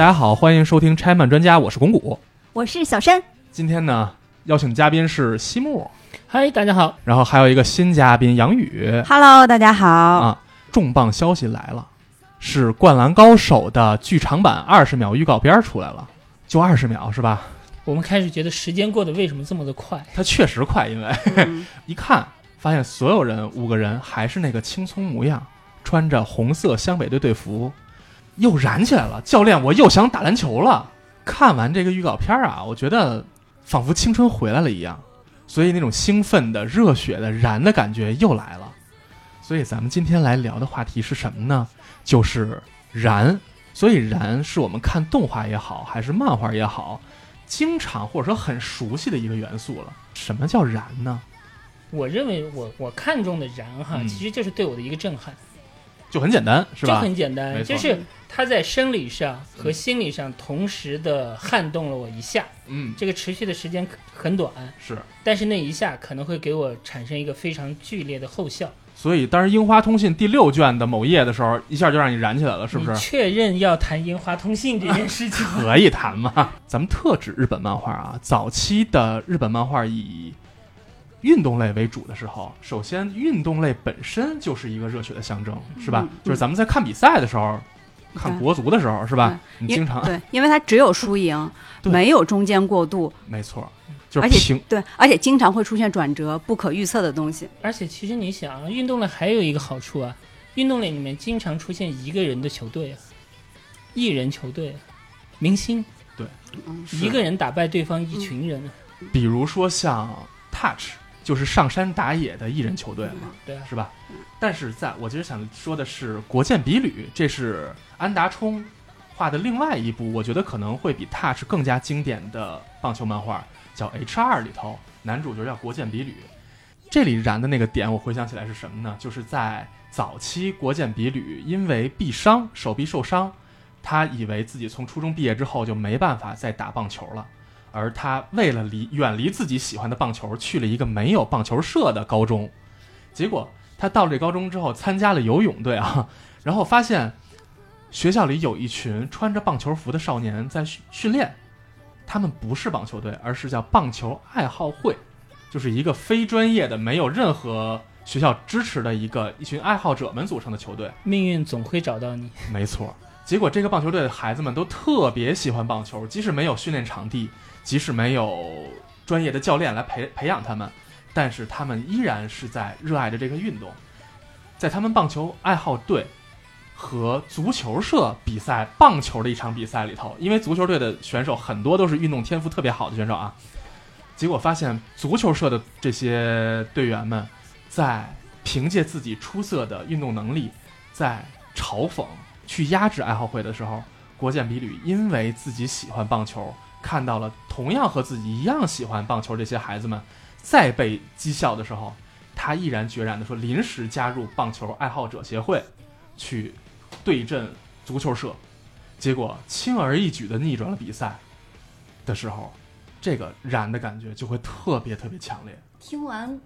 大家好，欢迎收听拆漫专家，我是巩古。我是小山，今天呢，邀请嘉宾是西木，嗨，大家好。然后还有一个新嘉宾杨宇 Hello，大家好。啊。重磅消息来了，是《灌篮高手》的剧场版二十秒预告片出来了，就二十秒是吧？我们开始觉得时间过得为什么这么的快？它确实快，因为、嗯 一看发现所有人五个人还是那个青葱模样，穿着红色湘北队队服，又燃起来了。教练，我又想打篮球了。看完这个预告片啊，我觉得仿佛青春回来了一样，所以那种兴奋的、热血的、燃的感觉又来了。所以咱们今天来聊的话题是什么呢？就是燃。所以燃是我们看动画也好，还是漫画也好，经常或者说很熟悉的一个元素了。什么叫燃呢？我认为我我看中的燃哈，嗯其实就是对我的一个震撼，就很简单，是吧就吧？很简单，就是它在生理上和心理上同时的撼动了我一下，嗯，这个持续的时间很短，是。但是那一下可能会给我产生一个非常剧烈的后效。所以当时《樱花通信》第六卷的某页的时候，一下就让你燃起来了，是不是？确认要谈樱花通信这件事情吗？可以谈吗？咱们特指日本漫画啊，早期的日本漫画以运动类为主的时候，首先运动类本身就是一个热血的象征，是吧？嗯就是咱们在看比赛的时候，看国足的时候，是吧？你经常对，因为它只有输赢，没有中间过渡，没错，就是而且平对，而且经常会出现转折，不可预测的东西。而且其实你想啊，运动类还有一个好处啊，运动类里面经常出现一个人的球队啊，艺人球队啊，明星，对，一个人打败对方一群人啊，比如说像 Touch，就是上山打野的艺人球队嘛。对啊，是吧？但是在我其实想说的是《国见比吕》，这是安达充画的另外一部，我觉得可能会比 Touch 更加经典的棒球漫画，叫《H 二》里头，男主角叫国见比吕。这里燃的那个点，我回想起来是什么呢？就是在早期国见比吕因为臂伤，手臂受伤，他以为自己从初中毕业之后就没办法再打棒球了。而他为了离远离自己喜欢的棒球，去了一个没有棒球社的高中。结果他到了这高中之后，参加了游泳队啊，然后发现学校里有一群穿着棒球服的少年在训训练，他们不是棒球队，而是叫棒球爱好会，就是一个非专业的、没有任何学校支持的一个一群爱好者们组成的球队。命运总会找到你。没错。结果这个棒球队的孩子们都特别喜欢棒球，即使没有训练场地，即使没有专业的教练来培培养他们，但是他们依然是在热爱着这个运动。在他们棒球爱好队和足球社比赛棒球的一场比赛里头，因为足球队的选手很多都是运动天赋特别好的选手啊，结果发现足球社的这些队员们在凭借自己出色的运动能力，在嘲讽、去压制爱好会的时候，国健比吕因为自己喜欢棒球，看到了同样和自己一样喜欢棒球这些孩子们，再被讥笑的时候，他毅然决然的说临时加入棒球爱好者协会，去对阵足球社，结果轻而易举的逆转了比赛的时候，这个燃的感觉就会特别特别强烈。听完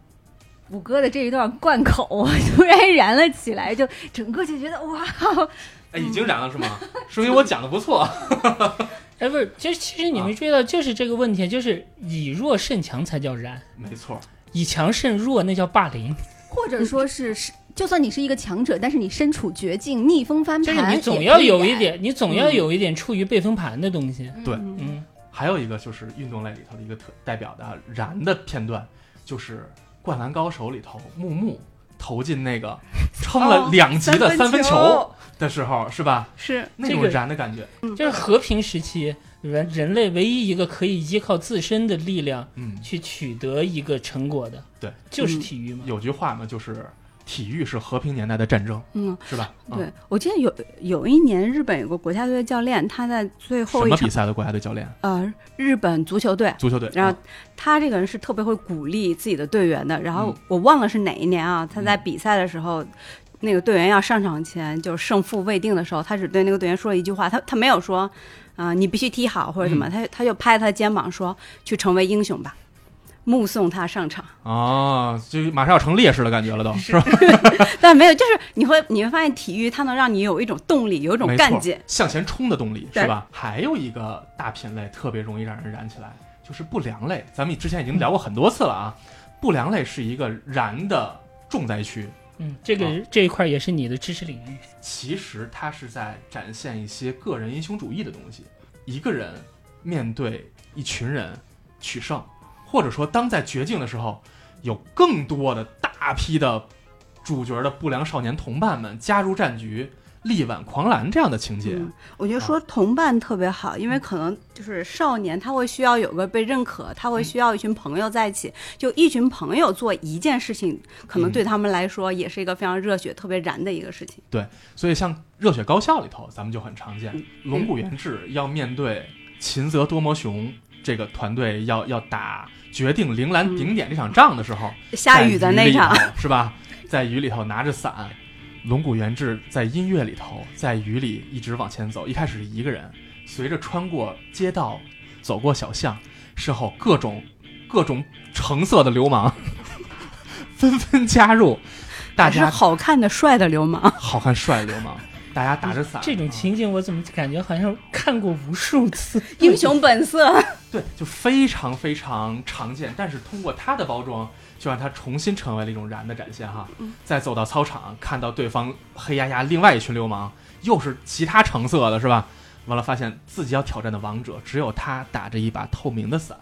谷歌的这一段贯口，我突然燃了起来，就整个就觉得哇，哎，已经燃了是吗？说明我讲的不错。哎，不是，其实其实你没注意到，就是这个问题，就是以弱胜强才叫燃，没错，以强胜弱那叫霸凌。或者说是是，就算你是一个强者，但是你身处绝境，逆风翻盘就是，你总要有一点。你总要有一点处于被风盘的东西。对嗯嗯，还有一个就是运动类里头的一个特代表的燃的片段，就是《灌篮高手》里头木木投进那个 撑了两级的三分球的时候，是吧？是那种这个燃的感觉，就是和平时期人人类唯一一个可以依靠自身的力量嗯，去取得一个成果的，对，就是体育嘛。有句话嘛，就是体育是和平年代的战争，嗯，是吧？嗯对，我记得有有一年日本有个国家队的教练，他在最后一场什么比赛的国家队教练？呃日本足球队，足球队。然后嗯他这个人是特别会鼓励自己的队员的。然后嗯我忘了是哪一年啊，他在比赛的时候，那个队员要上场前，就是胜负未定的时候，他只对那个队员说了一句话，他他没有说，啊、你必须踢好或者什么，嗯他他就拍他的肩膀说，去成为英雄吧。目送他上场。啊，就马上要成烈士的感觉了都，是吧？但没有，就是你会你会发现体育它能让你有一种动力，有一种干劲。向前冲的动力，是吧？还有一个大品类特别容易让人燃起来，就是不良类。咱们之前已经聊过很多次了啊，不良类是一个燃的重灾区。嗯，这个、啊这一块也是你的知识领域。其实它是在展现一些个人英雄主义的东西。一个人面对一群人取胜，或者说当在绝境的时候，有更多的大批的主角的不良少年同伴们加入战局，力挽狂澜这样的情节。嗯，我觉得说同伴特别好，因为可能就是少年他会需要有个被认可，他会需要一群朋友在一起，就一群朋友做一件事情，可能对他们来说也是一个非常热血、特别燃的一个事情。对所以像《热血高校》里头，咱们就很常见嗯，龙谷元志要面对秦泽多摩雄这个团队要要打决定铃兰顶点这场仗的时候，下雨的那场，是吧？在雨里头拿着伞，龙谷元志在音乐里头，在雨里一直往前走。一开始是一个人，随着穿过街道，走过小巷，身后各种各种橙色的流氓 纷纷加入，大是家好看的、帅的流氓。好看帅的流氓，大家打着伞，这种情景我怎么感觉好像看过无数次？英雄本色，对，就非常非常常见，但是通过它的包装，就让它重新成为了一种燃的展现哈。再走到操场，看到对方黑压压另外一群流氓，又是其他橙色的，是吧？完了，发现自己要挑战的王者只有他打着一把透明的伞，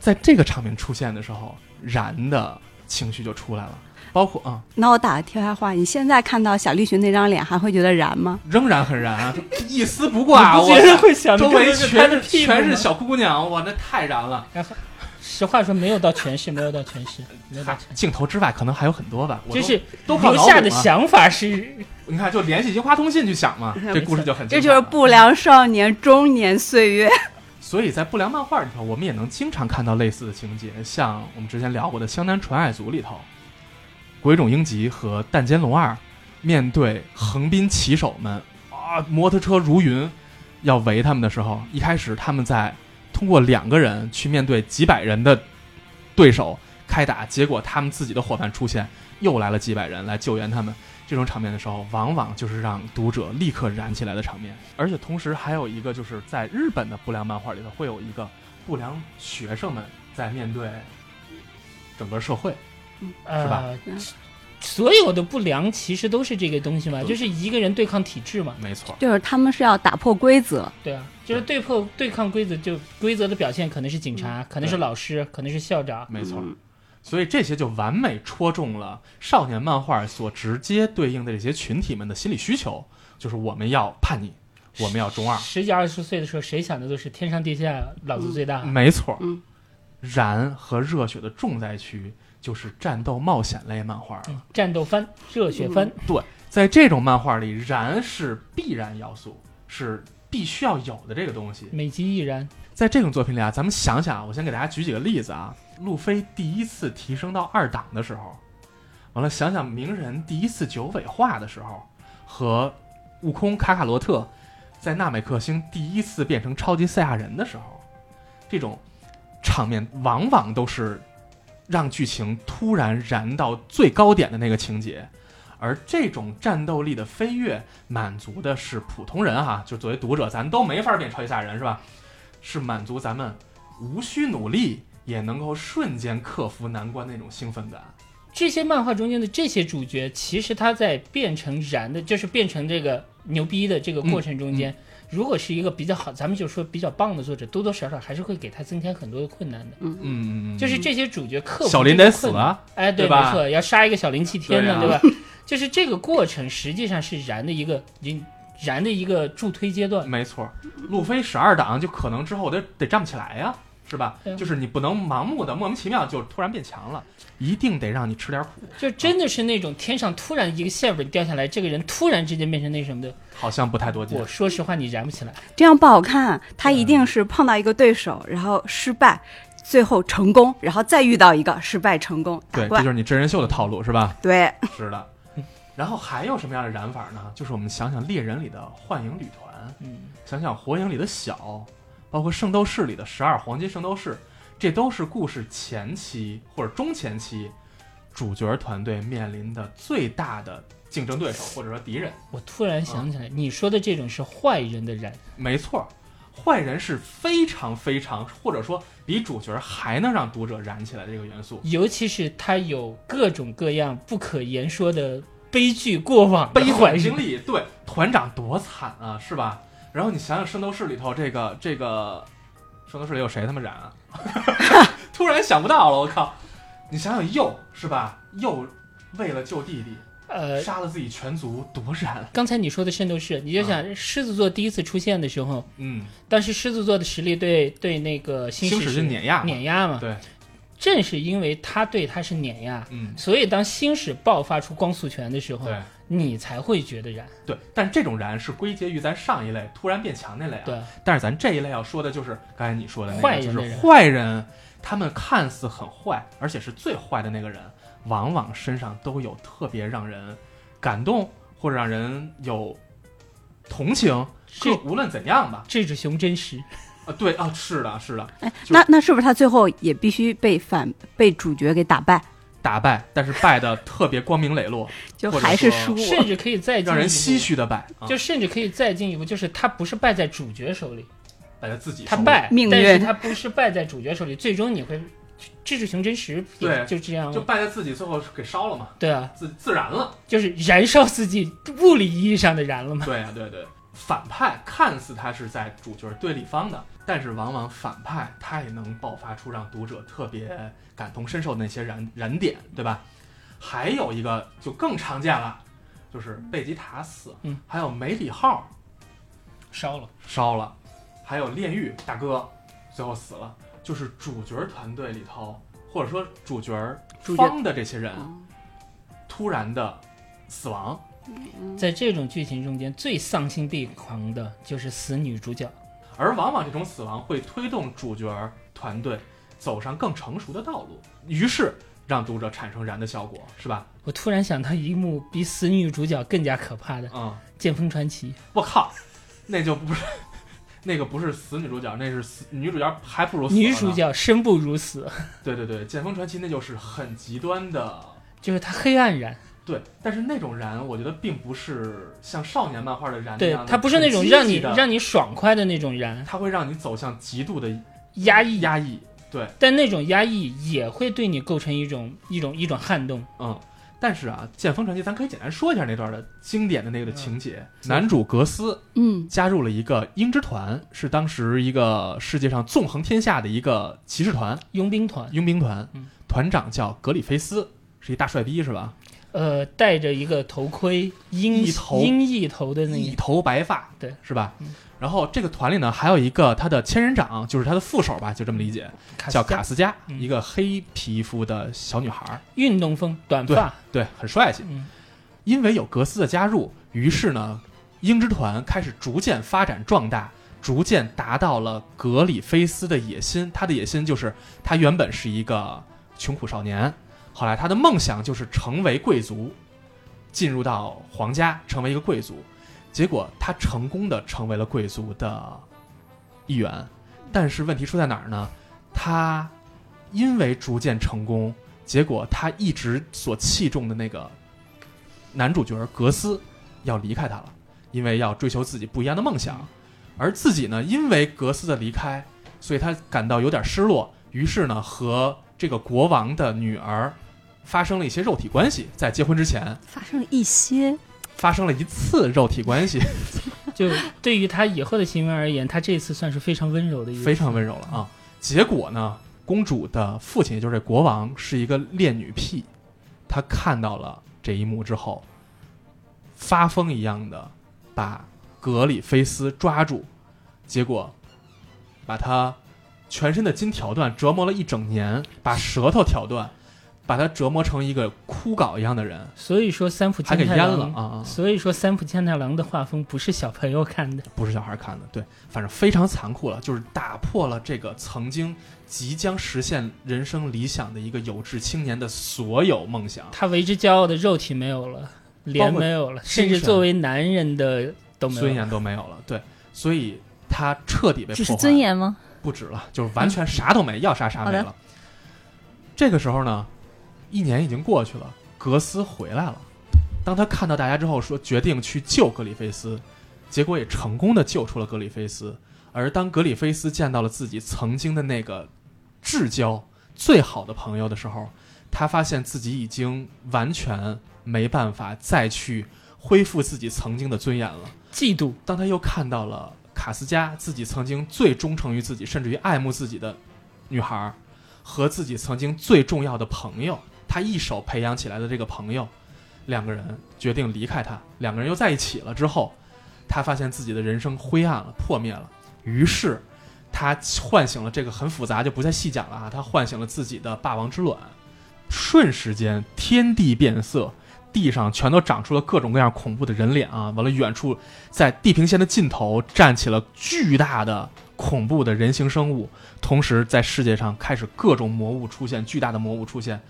在这个场面出现的时候，燃的情绪就出来了，包括啊、那我打个题外话，你现在看到小栗旬那张脸，还会觉得燃吗？仍然很燃啊，就一丝不挂，我觉得会想周围全是全是小姑娘，哇，那太燃了。实话说，没有到全是，没有到全是，没有到全市。镜头之外可能还有很多吧，就是都靠留下的想法是，你看，就联系樱花通信去想嘛，这故事就很这就是不良少年中年岁月。所以在不良漫画里头，我们也能经常看到类似的情节，像我们之前聊过的《湘南纯爱组》里头，鬼冢英吉和弹间龙二面对横滨骑手们啊，摩托车如云要围他们的时候，一开始他们在通过两个人去面对几百人的对手开打，结果他们自己的伙伴出现，又来了几百人来救援他们。这种场面的时候，往往就是让读者立刻燃起来的场面。而且同时还有一个，就是在日本的不良漫画里头，会有一个不良学生们在面对整个社会。呃，吧？嗯所有的不良其实都是这个东西嘛，就是一个人对抗体制嘛，没错，就是他们是要打破规则，对啊，就是对破对抗规则，就规则的表现可能是警察，可能是老师，可能是校长，没错。嗯。所以这些就完美戳中了少年漫画所直接对应的这些群体们的心理需求，就是我们要叛逆，我们要中二。十几二十岁的时候，谁想的都是天上地下，老子最大。没错，嗯。燃和热血的重灾区就是战斗冒险类漫画了。嗯战斗番、热血番，对在这种漫画里，燃是必然要素，是必须要有的这个东西。美极亦然。在这种作品里啊，咱们想想啊，我先给大家举几个例子啊。路飞第一次提升到二档的时候，完了想想鸣人第一次九尾化的时候，和悟空卡卡罗特在纳美克星第一次变成超级赛亚人的时候，这种场面往往都是让剧情突然燃到最高点的那个情节。而这种战斗力的飞跃，满足的是普通人哈，就作为读者，咱都没法变超级赛亚人是吧？是满足咱们无需努力也能够瞬间克服难关那种兴奋感。这些漫画中间的这些主角，其实他在变成燃的，就是变成这个牛逼的这个过程中间，如果是一个比较好，咱们就说比较棒的作者，多多少少还是会给他增添很多的困难的。嗯嗯嗯，就是这些主角克服小林得死啊，哎，对，对没错，要杀一个小林七天呢，对啊对吧？就是这个过程实际上是燃的一个燃燃的一个助推阶段。没错，路飞十二档就可能之后得得站不起来呀、是吧就是你不能盲目的莫名其妙就突然变强了，一定得让你吃点苦，就真的是那种天上突然一个馅饼掉下来，这个人突然之间变成那什么的。好像不太多见我。说实话，你燃不起来。这样不好看。他一定是碰到一个对手，然后失败，最后成功，然后再遇到一个失败成功对，这就。是你真人秀的套路是吧？对，是的。然后还有什么样的燃法呢？就是我们想想猎人里的幻影旅团，嗯，想想火影里的小，包括圣斗士里的十二黄金圣斗士，这都是故事前期或者中前期主角团队面临的最大的竞争对手或者说敌人。我突然想起来，你说的这种是坏人的燃，没错，坏人是非常非常，或者说比主角还能让读者燃起来的一个元素。尤其是他有各种各样不可言说的悲剧过往悲。惨经历，对团长多惨啊，是吧？然后你想想《圣斗士》里头这个这个，《圣斗士》里有谁他妈染啊？突然想不到了，我靠！你想想鼬是吧？鼬为了救弟弟，呃，杀了自己全族，多燃！刚才你说的圣斗士，你就想狮子座第一次出现的时候，嗯，但是狮子座的实力对对那个星星矢是碾压，碾压嘛，对，正是因为他对他是碾压，嗯，所以当星矢爆发出光速拳的时候，对你才会觉得燃。对。但这种燃是归结于咱上一类突然变强那类啊。对，但是咱这一类要说的就是刚才你说的那个，就是坏人的人坏人，他们看似很坏，而且是最坏的那个人，往往身上都有特别让人感动或者让人有同情。这无论怎样吧，这只熊真实，啊，对啊，是的，是的，哎，那那是不是他最后也必须被反被主角给打败，打败，但是败的特别光明磊落，就还是输？甚至可以再进一步让人唏，嘘的败，啊、就甚至可以再进一步，就是他不是败在主角手里，败在自己他败，命运。但是他不是败在主角手里，最终你会，这只熊真实也对就这样，就败在自己，最后给烧了嘛，对啊，自自燃了。就是燃烧自己，物理意义上的燃了嘛。对啊、对对，反派看似他是在主角对立方的，但是往往反派他也能爆发出让读者特别感同身受的那些燃燃点，对吧？还有一个就更常见了，就是贝吉塔死，嗯，还有梅里号。烧了，烧了，还有炼狱大哥最后死了，就是主角团队里头，或者说主角方的这些人嗯突然的死亡，在这种剧情中间，最丧心病狂的就是死女主角。而往往这种死亡会推动主角团队走上更成熟的道路，于是让读者产生燃的效果，是吧？我突然想到一幕比死女主角更加可怕的《嗯，剑锋传奇》，我靠，那就不是 那个不是死女主角，那是死女主角还不如死女主，角生不如死，对对对，《剑锋传奇》那就是很极端的。就是它黑暗燃，对，但是那种燃，我觉得并不是像少年漫画的燃那对样的她不是那种很积让你极的让你爽快的那种燃，它会让你走向极度的压抑，压抑。对，但那种压抑也会对你构成一种一种一种撼动。嗯，但是啊，《剑锋传奇》咱可以简单说一下那段的经典的那个的情节。嗯男主格斯嗯加入了一个鹰之团，是当时一个世界上纵横天下的一个骑士团、佣兵团，佣兵团嗯，团长叫格里菲斯，是一大帅逼是吧？呃，戴着一个头盔，鹰一头鹰翼头的那一，头白发，对，是吧？嗯？然后这个团里呢，还有一个他的千人长，就是他的副手吧，就这么理解，叫卡斯加。卡斯加，嗯。一个黑皮肤的小女孩，运动风，短发，对，很帅气。嗯，因为有格斯的加入，于是呢，鹰之团开始逐渐发展壮大，逐渐达到了格里菲斯的野心。他的野心就是，他原本是一个穷苦少年，后来他的梦想就是成为贵族，进入到皇家，成为一个贵族。结果他成功的成为了贵族的一员，但是问题出在哪儿呢？他因为逐渐成功，结果他一直所器重的那个男主角格斯要离开他了，因为要追求自己不一样的梦想，而自己呢，因为格斯的离开，所以他感到有点失落，于是呢，和这个国王的女儿发生了一些肉体关系，在结婚之前发生了一些发生了一次肉体关系，就对于他以后的行为而言，他这次算是非常温柔的一个，非常温柔了啊。结果呢，公主的父亲，也就是这国王，是一个恋女癖，他看到了这一幕之后，发疯一样的把格里菲斯抓住，结果把他全身的筋挑断，折磨了一整年，把舌头挑断，把他折磨成一个枯槁一样的人，所以说三浦还给阉健太郎了啊啊！所以说三浦健太郎的画风不是小朋友看的，不是小孩看的，对，反正非常残酷了，就是打破了这个曾经即将实现人生理想的一个有志青年的所有梦想。他为之骄傲的肉体没有了，脸没有了，甚至作为男人的都没有了。尊严都没有了，对，所以他彻底被破坏。尊严吗？不止了，就是完全啥都没，要啥啥没了。这个时候呢，一年已经过去了，格斯回来了。当他看到大家之后，说决定去救格里菲斯，结果也成功的救出了格里菲斯。而当格里菲斯见到了自己曾经的那个至交、最好的朋友的时候，他发现自己已经完全没办法再去恢复自己曾经的尊严了。嫉妒，当他又看到了卡斯加自己曾经最忠诚于自己，甚至于爱慕自己的女孩，和自己曾经最重要的朋友，他一手培养起来的这个朋友，两个人决定离开他，两个人又在一起了之后，他发现自己的人生灰暗了，破灭了，于是他唤醒了这个很复杂，就不再细讲了啊，他唤醒了自己的霸王之卵，瞬时间天地变色。地上全都长出了各种各样恐怖的人脸啊！完了，远处在地平线的尽头站起了巨大的恐怖的人形生物，同时在世界上开始各种魔物出现，巨大的魔物出现，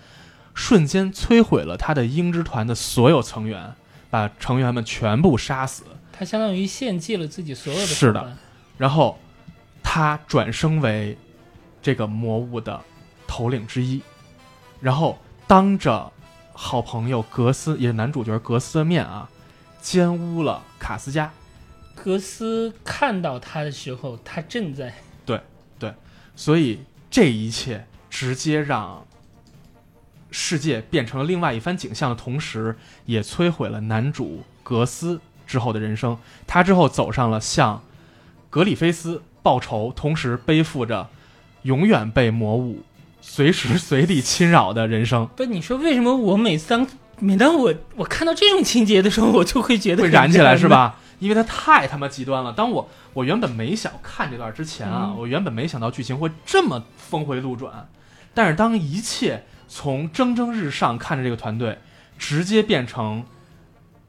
瞬间摧毁了他的鹰之团的所有成员，把成员们全部杀死。他相当于献祭了自己所有的是的然后他转生为这个魔物的头领之一，然后当着好朋友格斯，也是男主角格斯的面啊，奸污了卡斯加。格斯看到他的时候，他正在对对所以这一切直接让世界变成了另外一番景象的同时，也摧毁了男主格斯之后的人生。他之后走上了向格里菲斯报仇，同时背负着永远被魔物随时随地侵扰的人生，不，你说为什么我每当每当我我看到这种情节的时候，我就会觉得会燃起来是？吧？因为它太他妈极端了。当我我原本没想看这段之前啊，嗯我原本没想到剧情会这么峰回路转，但是当一切从蒸蒸日上看着这个团队，直接变成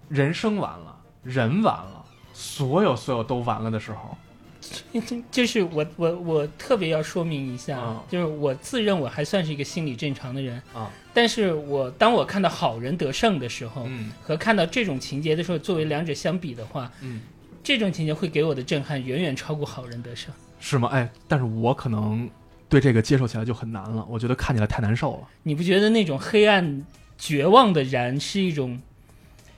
人生完了，人完了，所有所有都完了的时候，就是我我我特别要说明一下，啊就是我自认我还算是一个心理正常的人啊，但是我当我看到好人得胜的时候，嗯和看到这种情节的时候，作为两者相比的话，嗯，这种情节会给我的震撼远远超过好人得胜。是吗？哎，但是我可能对这个接受起来就很难了，我觉得看起来太难受了。你不觉得那种黑暗、绝望的燃是一种，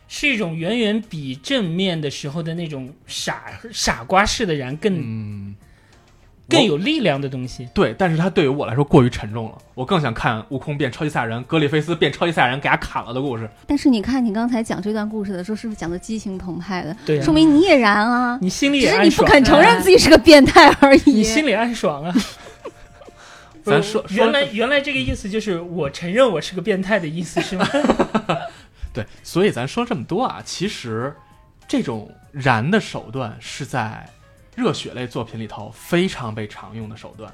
是一种远远比正面的时候的那种傻傻瓜式的燃更、嗯，更有力量的东西？对，但是它对于我来说过于沉重了，我更想看悟空变超级赛亚人，格里菲斯变超级赛亚人给他砍了的故事。但是你看，你刚才讲这段故事的时候，是不是讲的激情澎湃的？对啊说明你也燃啊，你心里只是你不肯承认自己是个变态而已。你心里暗爽啊。咱说说原来原来这个意思就是我承认我是个变态的意思是吗？对，所以咱说这么多啊，其实这种燃的手段是在热血类作品里头非常被常用的手段。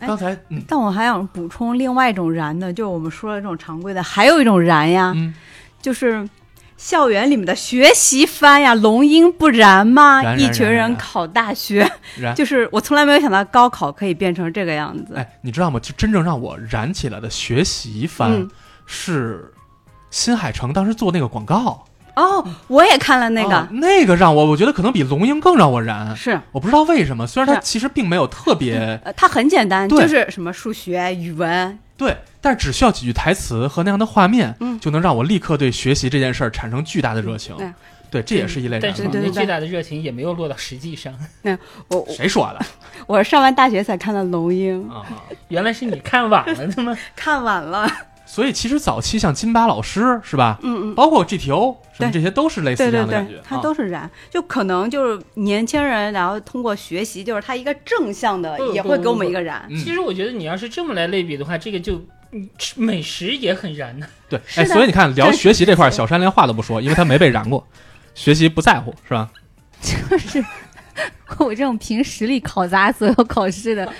哎刚才，嗯但我还想补充另外一种燃的，就是我们说的这种常规的，还有一种燃呀，嗯，就是校园里面的学习番呀，龙樱不燃吗？一群人考大学，就是我从来没有想到高考可以变成这个样子。哎，你知道吗？就真正让我燃起来的学习番嗯，是新海诚当时做那个广告，哦，我也看了那个，哦那个让我我觉得可能比龙樱更让我燃。是。我不知道为什么，虽然它其实并没有特别呃，它很简单，就是什么数学、语文，对，但是只需要几句台词和那样的画面，嗯。就能让我立刻对学习这件事儿产生巨大的热情。对。对，这也是一类燃嘛但是你对对对那巨大的热情也没有落到实际上。那我谁说的？我是上完大学才看的龙樱，啊？原来是你看晚了的吗？看晚了，所以其实早期像金巴老师是吧，嗯嗯。包括 GTO 什么这些都是类似这样的感觉对，。它啊都是燃，就可能就是年轻人，然后通过学习，就是他一个正向的，也会给我们一个燃。嗯其实我觉得你要是这么来类比的话，这个就嗯吃美食也很燃呢。对，哎，所以你看聊学习这块，小山连话都不说，因为他没被燃过，学习不在乎是吧？就是 我这种凭实力考砸所有考试的，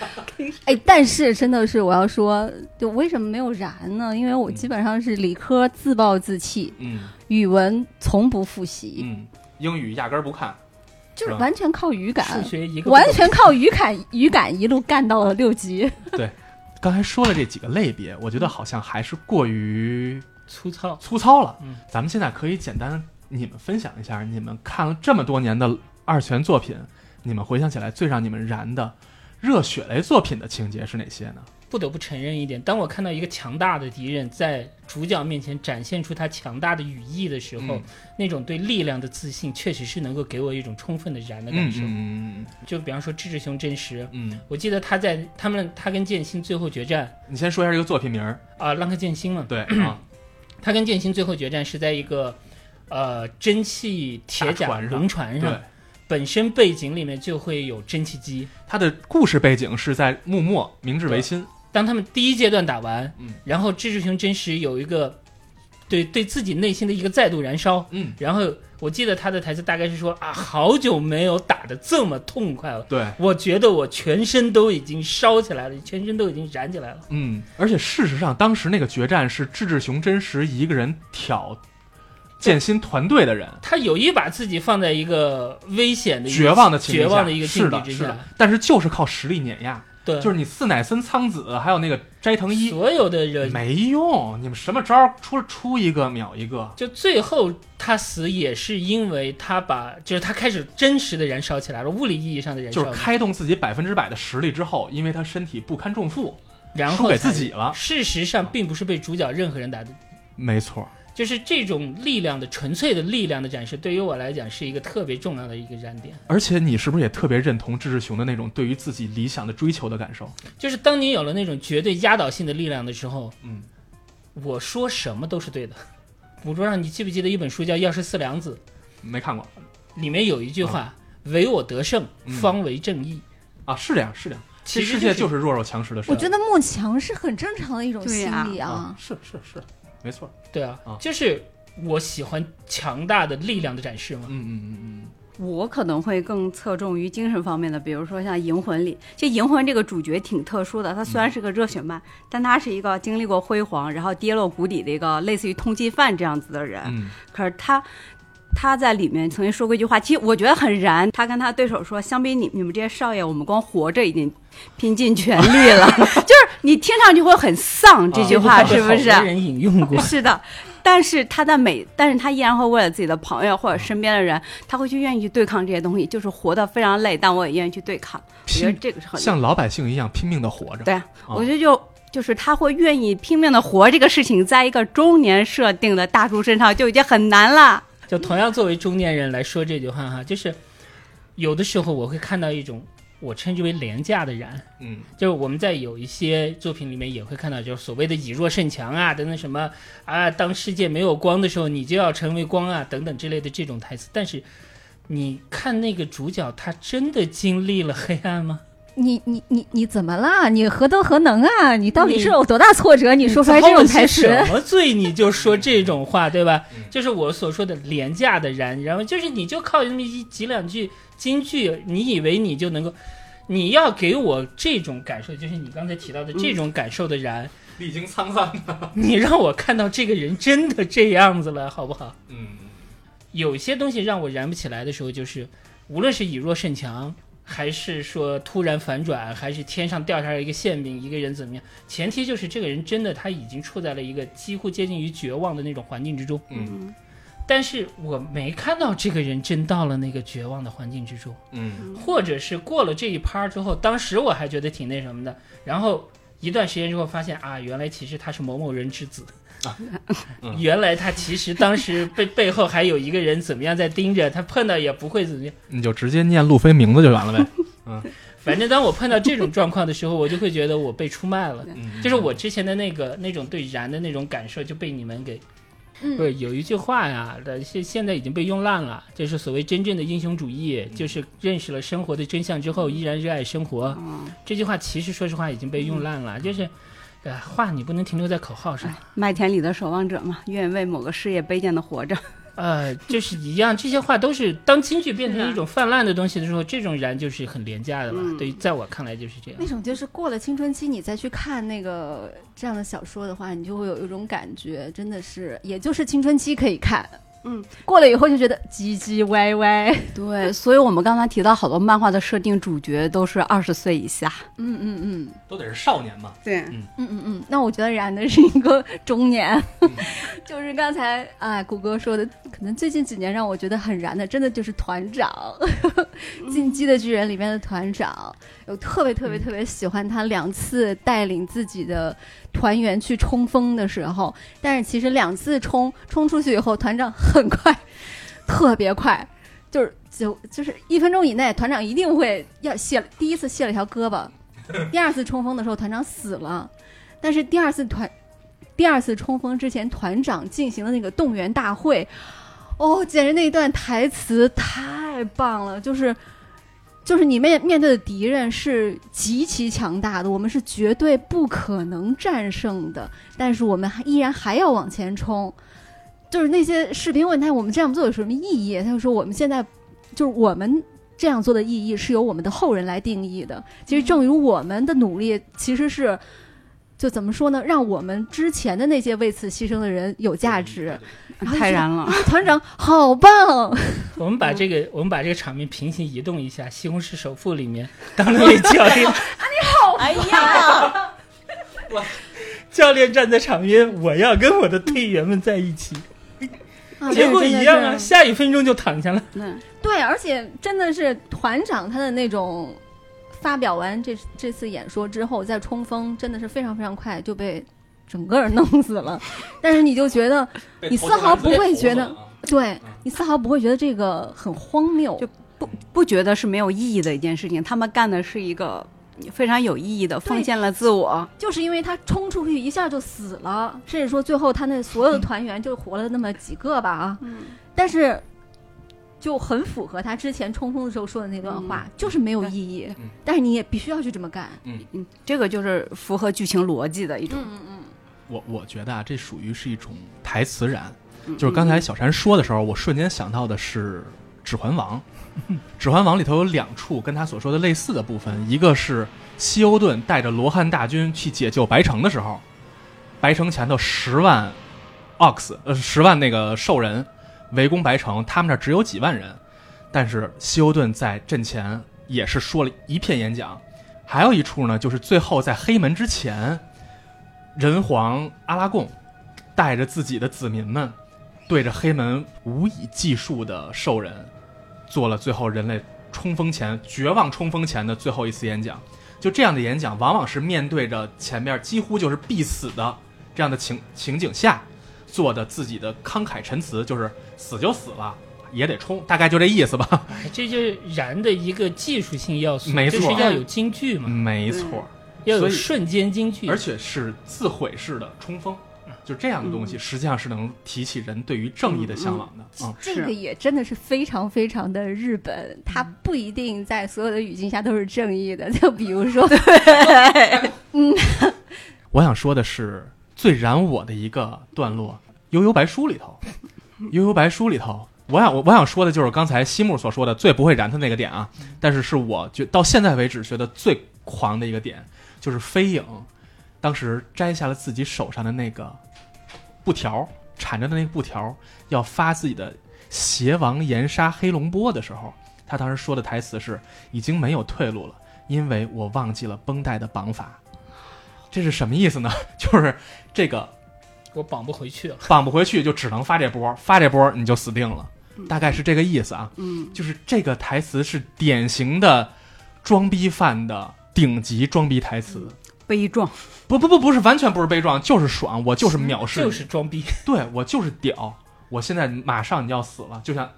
哎，但是真的是我要说，就为什么没有燃呢？因为我基本上是理科自暴自弃，嗯语文从不复习，嗯，英语压根儿不看，就是完全靠语数感，学一个完全靠语感，语感一路干到了六级。对刚才说的这几个类别，我觉得好像还是过于粗糙。粗糙了。嗯咱们现在可以简单你们分享一下，你们看了这么多年的二次元作品，你们回想起来最让你们燃的热血类作品的情节是哪些呢？不得不承认一点，当我看到一个强大的敌人在主角面前展现出他强大的羽翼的时候，嗯那种对力量的自信，确实是能够给我一种充分的燃的感受。嗯嗯就比方说志志雄真实，嗯嗯，我记得他在他们他跟剑心最后决战你先说一下这个作品名儿。啊，浪客剑心嘛，对啊，他跟剑心最后决战是在一个呃蒸汽铁甲轮船对上，，本身背景里面就会有蒸汽机。它的故事背景是在幕末明治维新。当他们第一阶段打完，嗯然后志志雄真实有一个对对自己内心的一个再度燃烧，嗯，然后我记得他的台词大概是说啊，好久没有打的这么痛快了。对，我觉得我全身都已经烧起来了，全身都已经燃起来了。嗯，而且事实上，当时那个决战是志志雄真实一个人挑剑心团队的人，他有意把自己放在一个危险的绝望的情境下绝望的一个境，地之下但是就是靠实力碾压，对，就是你四乃森苍子还有那个斋藤一所有的人没用，你们什么招儿出出一个秒一个，就最后他死也是因为他把，就是他开始真实的燃烧起来了，物理意义上的燃烧，就是开动自己百分之百的实力之后，因为他身体不堪重负，然后输给自己了。事实上并不是被主角任何人打的，没错，就是这种力量的纯粹的力量的展示，对于我来讲是一个特别重要的一个燃点。而且你是不是也特别认同志志雄的那种对于自己理想的追求的感受？就是当你有了那种绝对压倒性的力量的时候，嗯，我说什么都是对的。捕捉上，你记不记得一本书叫《药师四良子没看过》，里面有一句话：“唯我得胜，嗯方为正义。啊，是这样，是这样。其实这世界就是是弱肉强食的时代。我觉得慕强是很正常的一种心理啊。是是是，没错。对啊，啊就是我喜欢强大的力量的展示嘛。嗯嗯嗯嗯我可能会更侧重于精神方面的，比如说像《银魂》里，其实《银魂》这个主角挺特殊的，他虽然是个热血漫，但他是一个经历过辉煌，然后跌落谷底的一个类似于通缉犯这样子的人。嗯可是他他在里面曾经说过一句话，其实我觉得很燃。他跟他对手说：“相比你你们这些少爷，我们光活着已经拼尽全力了。”就是你听上去会很丧，这句话是不是？人引用过。是的，但是他在每，但是他依然会为了自己的朋友或者身边的人，他会去愿意去对抗这些东西，就是活得非常累，但我也愿意去对抗。我觉得这个是很像老百姓一样拼命的活着。对啊，我觉得就。就是他会愿意拼命的活这个事情，在一个中年设定的大叔身上就已经很难了。就同样作为中年人来说这句话哈，就是有的时候我会看到一种我称之为廉价的燃，嗯就是我们在有一些作品里面也会看到，就是所谓的以弱胜强啊，等等什么啊，当世界没有光的时候，你就要成为光啊，等等之类的这种台词。但是你看那个主角，他真的经历了黑暗吗？你你你你怎么啦？你何德何能啊？你到底是有多大挫折？你说出来这种台词什么罪你就说这种话，对吧嗯？就是我所说的廉价的燃，然后就是你就靠那么一几两句京剧，你以为你就能够。你要给我这种感受，就是你刚才提到的这种感受的燃，历经沧桑的。你让我看到这个人真的这样子了，好不好？嗯有些东西让我燃不起来的时候，就是无论是以弱胜强，还是说突然反转，还是天上掉下来一个馅饼，一个人怎么样，前提就是这个人真的他已经处在了一个几乎接近于绝望的那种环境之中。嗯。但是我没看到这个人真到了那个绝望的环境之中，嗯。或者是过了这一趴之后，当时我还觉得挺那什么的，然后一段时间之后发现啊，原来其实他是某某人之子。嗯 原来他其实当时背背后还有一个人怎么样在盯着他，碰到也不会怎么样。你就直接念路飞名字就完了呗。嗯。反正当我碰到这种状况的时候，我就会觉得我被出卖了，嗯。就是我之前的那个那种对燃的那种感受就被你们给嗯。不是有一句话呀，的现现在已经被用烂了，就是所谓真正的英雄主义，就是认识了生活的真相之后，依然热爱生活。嗯，这句话其实说实话已经被用烂了，就是，呃，话你不能停留在口号上，麦田里的守望者嘛，愿意为某个事业卑贱的活着。呃，就是一样，这些话都是当京剧变成一种泛滥的东西的时候，这种燃就是很廉价的了。嗯对于在我看来就是这样那。种就是过了青春期，你再去看那个这样的小说的话，你就会有一种感觉，真的是，也就是青春期可以看，嗯，过了以后就觉得唧唧歪歪。对，所以我们刚才提到好多漫画的设定，主角都是二十岁以下。嗯嗯嗯都得是少年嘛。对，嗯嗯嗯。那我觉得燃的是一个中年，就是刚才啊谷歌说的，可能最近几年让我觉得很燃的，真的就是团长，《进击的巨人》里面的团长，有特别特别特别喜欢他两次带领自己的团员去冲锋的时候，但是其实两次冲冲出去以后，团长很快，特别快，就是就就是一分钟以内，团长一定会要卸第一次卸了一条胳膊，第二次冲锋的时候团长死了，但是第二次团第二次冲锋之前，团长进行了那个动员大会，哦，简直那一段台词太棒了，就是。就是你面面对的敌人是极其强大的，我们是绝对不可能战胜的，但是我们还依然还要往前冲。就是那些士兵问他我们这样做有什么意义，他就说我们现在就是我们这样做的意义是由我们的后人来定义的。其实正如我们的努力，其实是就怎么说呢，让我们之前的那些为此牺牲的人有价值。然后太燃了。团长好棒！我们把这个我们把这个场面平行移动一下，《西红柿首富》里面当那位教 练，啊，你好哎呀，教练站在场边，我要跟我的队员们在一起，啊 结果一样啊，下一分钟就躺下了。对，对，而且真的是团长他的那种发表完这这次演说之后再冲锋，真的是非常非常快就被整个人弄死了。但是你就觉得，你丝毫不会觉得对你丝毫不会觉得这个很荒谬，就不不觉得是没有意义的一件事情，他们干的是一个非常有意义的，奉献了自我。就是因为他冲出去一下就死了，甚至说最后他那所有的团员就活了那么几个吧啊，嗯，但是。就很符合他之前冲锋的时候说的那段话，就是没有意义，嗯但是你也必须要去这么干。嗯嗯，这个就是符合剧情逻辑的一种。嗯嗯我我觉得啊，这属于是一种台词燃。嗯就是刚才小婵说的时候，我瞬间想到的是《指环王》。《指环王》里头有两处跟他所说的类似的部分，一个是西欧顿带着罗汉大军去解救白城的时候，白城前头十万 ox，呃，十万那个兽人围攻白城，他们那只有几万人，但是西欧顿在阵前也是说了一片演讲。还有一处呢，就是最后在黑门之前，人皇阿拉贡带着自己的子民们，对着黑门无以计数的兽人，做了最后人类冲锋前绝望冲锋前的最后一次演讲。就这样的演讲，往往是面对着前面几乎就是必死的这样的情情景下，做的自己的慷慨陈词，就是死就死了，也得冲，大概就这意思吧。哎，这就是燃的一个技术性要素，没错。就是要有京剧嘛，没错，要有瞬间京剧，而且是自毁式的冲锋，就这样的东西，实际上是能提起人对于正义的向往的。嗯，这个也真的是非常非常的日本，它不一定在所有的语境下都是正义的。就比如说，嗯。我想说的是，最燃我的一个段落，《悠悠白书》里头，《悠悠白书》里头，我想我我想说的就是刚才西木所说的最不会燃他那个点啊，但是是我觉到现在为止觉得最狂的一个点，就是飞影当时摘下了自己手上的那个布条，缠着的那个布条，要发自己的邪王炎杀黑龙波的时候，他当时说的台词是：“已经没有退路了，因为我忘记了绷带的绑法。”这是什么意思呢？就是这个我绑不回去了。绑不回去，就只能发这波，发这波你就死定了，大概是这个意思啊。嗯，就是这个台词是典型的装逼犯的顶级装逼台词。悲壮。不不不，不是完全不是悲壮，就是爽，我就是藐视，就是装逼，对我就是屌，我现在马上你要死了，就像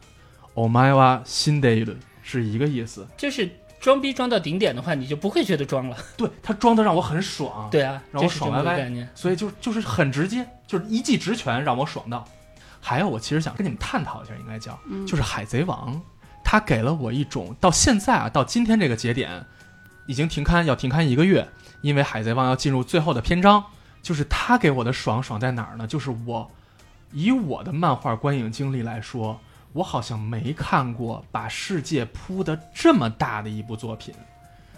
“Oh my wa 新 day” 是一个意思。就是装逼装到顶点的话，你就不会觉得装了。对他装的让我很爽，对啊，让我这是这爽歪歪。所以就就是很直接，就是一记直拳让我爽到。还有，我其实想跟你们探讨一下，应该叫嗯就是《海贼王》，他给了我一种到现在啊，到今天这个节点，已经停刊要停刊一个月，因为《海贼王》要进入最后的篇章。就是他给我的爽爽在哪儿呢？就是我以我的漫画观影经历来说，我好像没看过把世界铺得这么大的一部作品。《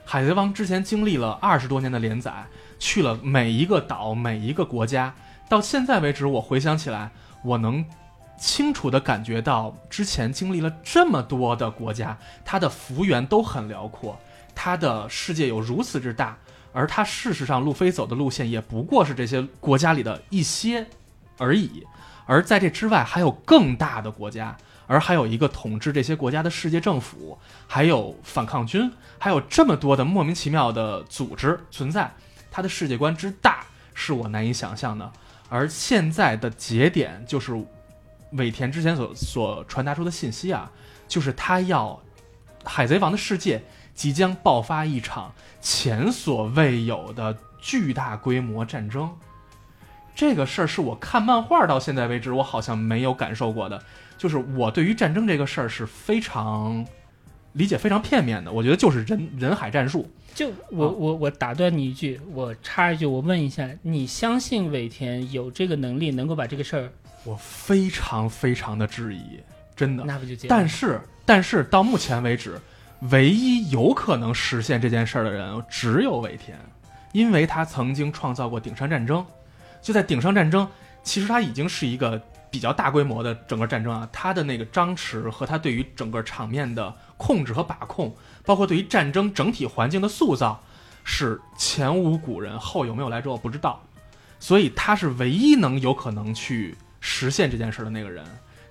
海贼王》之前经历了二十多年的连载，去了每一个岛、每一个国家，到现在为止，我回想起来，我能清楚地感觉到之前经历了这么多的国家，它的幅员都很辽阔，它的世界有如此之大，而它事实上路飞走的路线也不过是这些国家里的一些而已，而在这之外还有更大的国家。而还有一个统治这些国家的世界政府，还有反抗军，还有这么多的莫名其妙的组织存在，它的世界观之大是我难以想象的。而现在的节点就是尾田之前所所传达出的信息啊，就是他要海贼王的世界即将爆发一场前所未有的巨大规模战争。这个事儿是我看漫画到现在为止，我好像没有感受过的。就是我对于战争这个事儿是非常理解非常片面的，我觉得就是人人海战术。就我我我打断你一句，我插一句，我问一下，你相信尾田有这个能力能够把这个事儿？我非常非常的质疑，真的。那不就结？但是但是到目前为止，唯一有可能实现这件事儿的人只有尾田，因为他曾经创造过顶山战争。就在顶上战争，其实他已经是一个比较大规模的整个战争啊。他的那个张弛和他对于整个场面的控制和把控，包括对于战争整体环境的塑造，是前无古人，后有没有来者我不知道。所以他是唯一能有可能去实现这件事的那个人。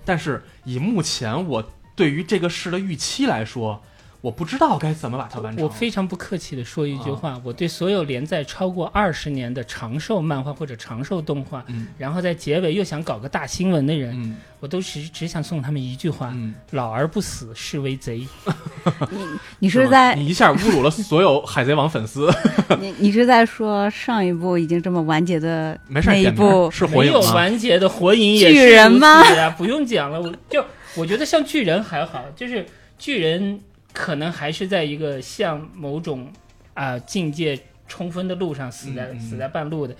但是以目前我对于这个事的预期来说，我不知道该怎么把它完成。我非常不客气的说一句话，我对所有连载超过二十年的长寿漫画或者长寿动画，嗯然后在结尾又想搞个大新闻的人，嗯我都只只想送他们一句话：嗯，老而不死，是为贼。你你是在你一下侮辱了所有海贼王粉丝。你你是在说上一部已经这么完结的没事一部是火没有影？完结的火影也是巨人吗？不用讲了，我就我觉得像巨人还好，就是巨人可能还是在一个向某种啊、境界冲锋的路上死在、死在半路的。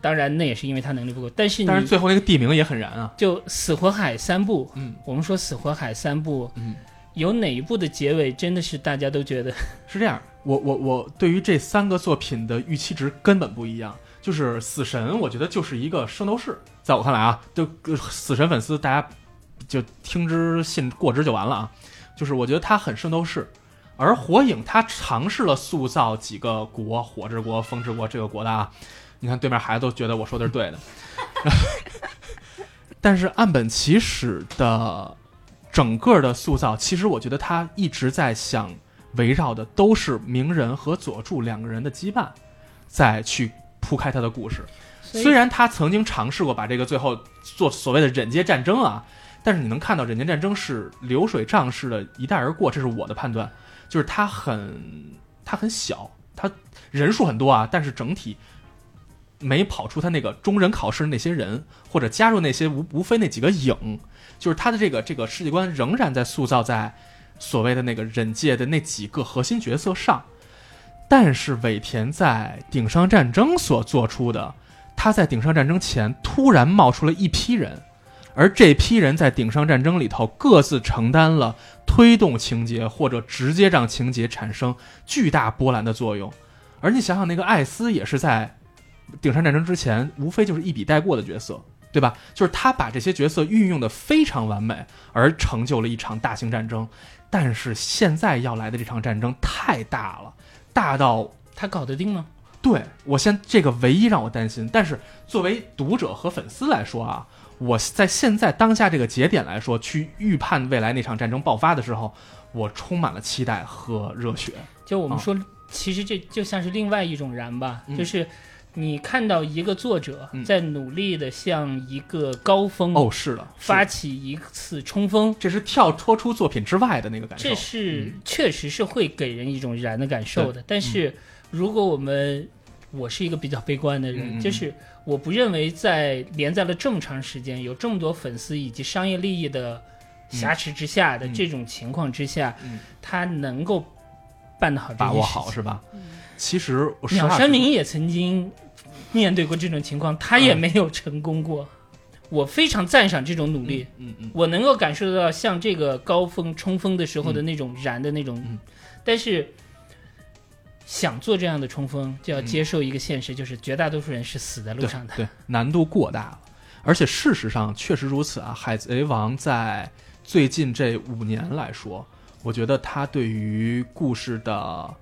当然，那也是因为他能力不够。但是你但是最后那个地名也很燃啊。就死火海三部，嗯我们说死火海三部，嗯，有哪一部的结尾真的是大家都觉得 是这样，我我我对于这三个作品的预期值根本不一样。就是死神，我觉得就是一个圣斗士，在我看来啊，就呃死神粉丝大家就听之信过之就完了啊。就是我觉得他很圣斗士，而火影他尝试了塑造几个国，火之国、风之国这个国的啊。你看对面孩子都觉得我说的是对的，但是岸本齐史的整个的塑造，其实我觉得他一直在想围绕的都是鸣人和佐助两个人的羁绊，再去铺开他的故事。虽然他曾经尝试过把这个最后做所谓的忍界战争啊，但是你能看到忍界战争是流水账式的一带而过，这是我的判断，就是它很它很小，它人数很多啊，但是整体没跑出他那个中忍考试的那些人，或者加入那些无无非那几个影，就是他的这个这个世界观仍然在塑造在所谓的那个忍界的那几个核心角色上。但是尾田在顶上战争所做出的，他在顶上战争前突然冒出了一批人，而这批人在顶上战争里头各自承担了推动情节或者直接让情节产生巨大波澜的作用。而你想想，那个艾斯也是在顶上战争之前，无非就是一笔带过的角色，对吧？就是他把这些角色运用的非常完美，而成就了一场大型战争。但是现在要来的这场战争太大了，大到他搞得定吗？对我先这个唯一让我担心。但是作为读者和粉丝来说啊，我在现在当下这个节点来说，去预判未来那场战争爆发的时候，我充满了期待和热血。啊就我们说，其实这就像是另外一种燃吧，嗯就是你看到一个作者嗯在努力的向一个高峰哦，是的，发起一次冲锋，这是跳脱出作品之外的那个感受。这是嗯确实是会给人一种燃的感受的。但是如果我们我是一个比较悲观的人，就是我不认为在连载了这么长时间，有这么多粉丝以及商业利益的挟持之下的嗯。这种情况之下，嗯。他能够办得好把握好是吧？其实鸟山明也曾经面对过这种情况，他也没有成功过。我非常赞赏这种努力，嗯嗯我能够感受到像这个高峰冲锋的时候的那种燃的那种，嗯。但是想做这样的冲锋，就要嗯接受一个现实，就是绝大多数人是死在路上的。对，难度过大了。而且事实上确实如此啊，《海贼王》在最近这五年来说，我觉得他对于故事的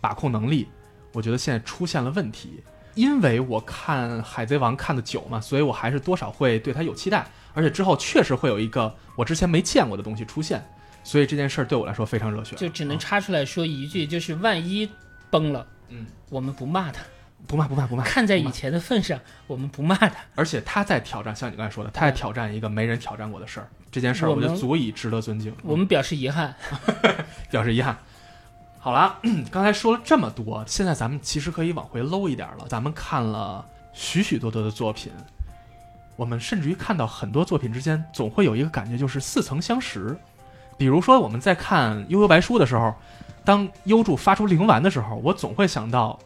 把控能力，我觉得现在出现了问题。因为我看《海贼王》看的久嘛，所以我还是多少会对他有期待，而且之后确实会有一个我之前没见过的东西出现，所以这件事儿对我来说非常热血。就只能啊插出来说一句，就是万一崩了，嗯，我们不骂他，不骂不骂不骂，看在以前的份上，我们不骂他。而且他在挑战，像你刚才说的，他在挑战一个没人挑战过的事儿，这件事儿我觉得我们足以值得尊敬。我们表示遗憾。表示遗憾。好了，刚才说了这么多，现在咱们其实可以往回搂一点了。咱们看了许许多多的作品，我们甚至于看到很多作品之间总会有一个感觉，就是似曾相识。比如说我们在看《悠悠白书》的时候，当幽助发出灵丸的时候，我总会想到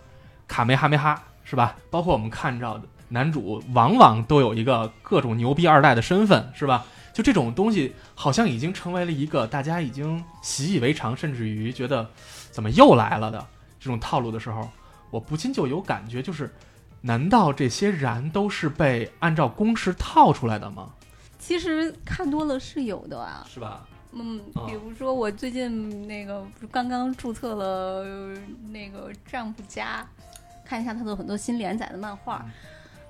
卡梅哈梅哈，是吧？包括我们看到的男主往往都有一个各种牛逼二代的身份，是吧？就这种东西，好像已经成为了一个大家已经习以为常，甚至于觉得怎么又来了的这种套路的时候，我不禁就有感觉，就是难道这些燃都是被按照公式套出来的吗？其实看多了是有的啊。是吧？嗯啊，比如说我最近那个不是刚刚注册了呃那个丈夫家，看一下他的很多新连载的漫画。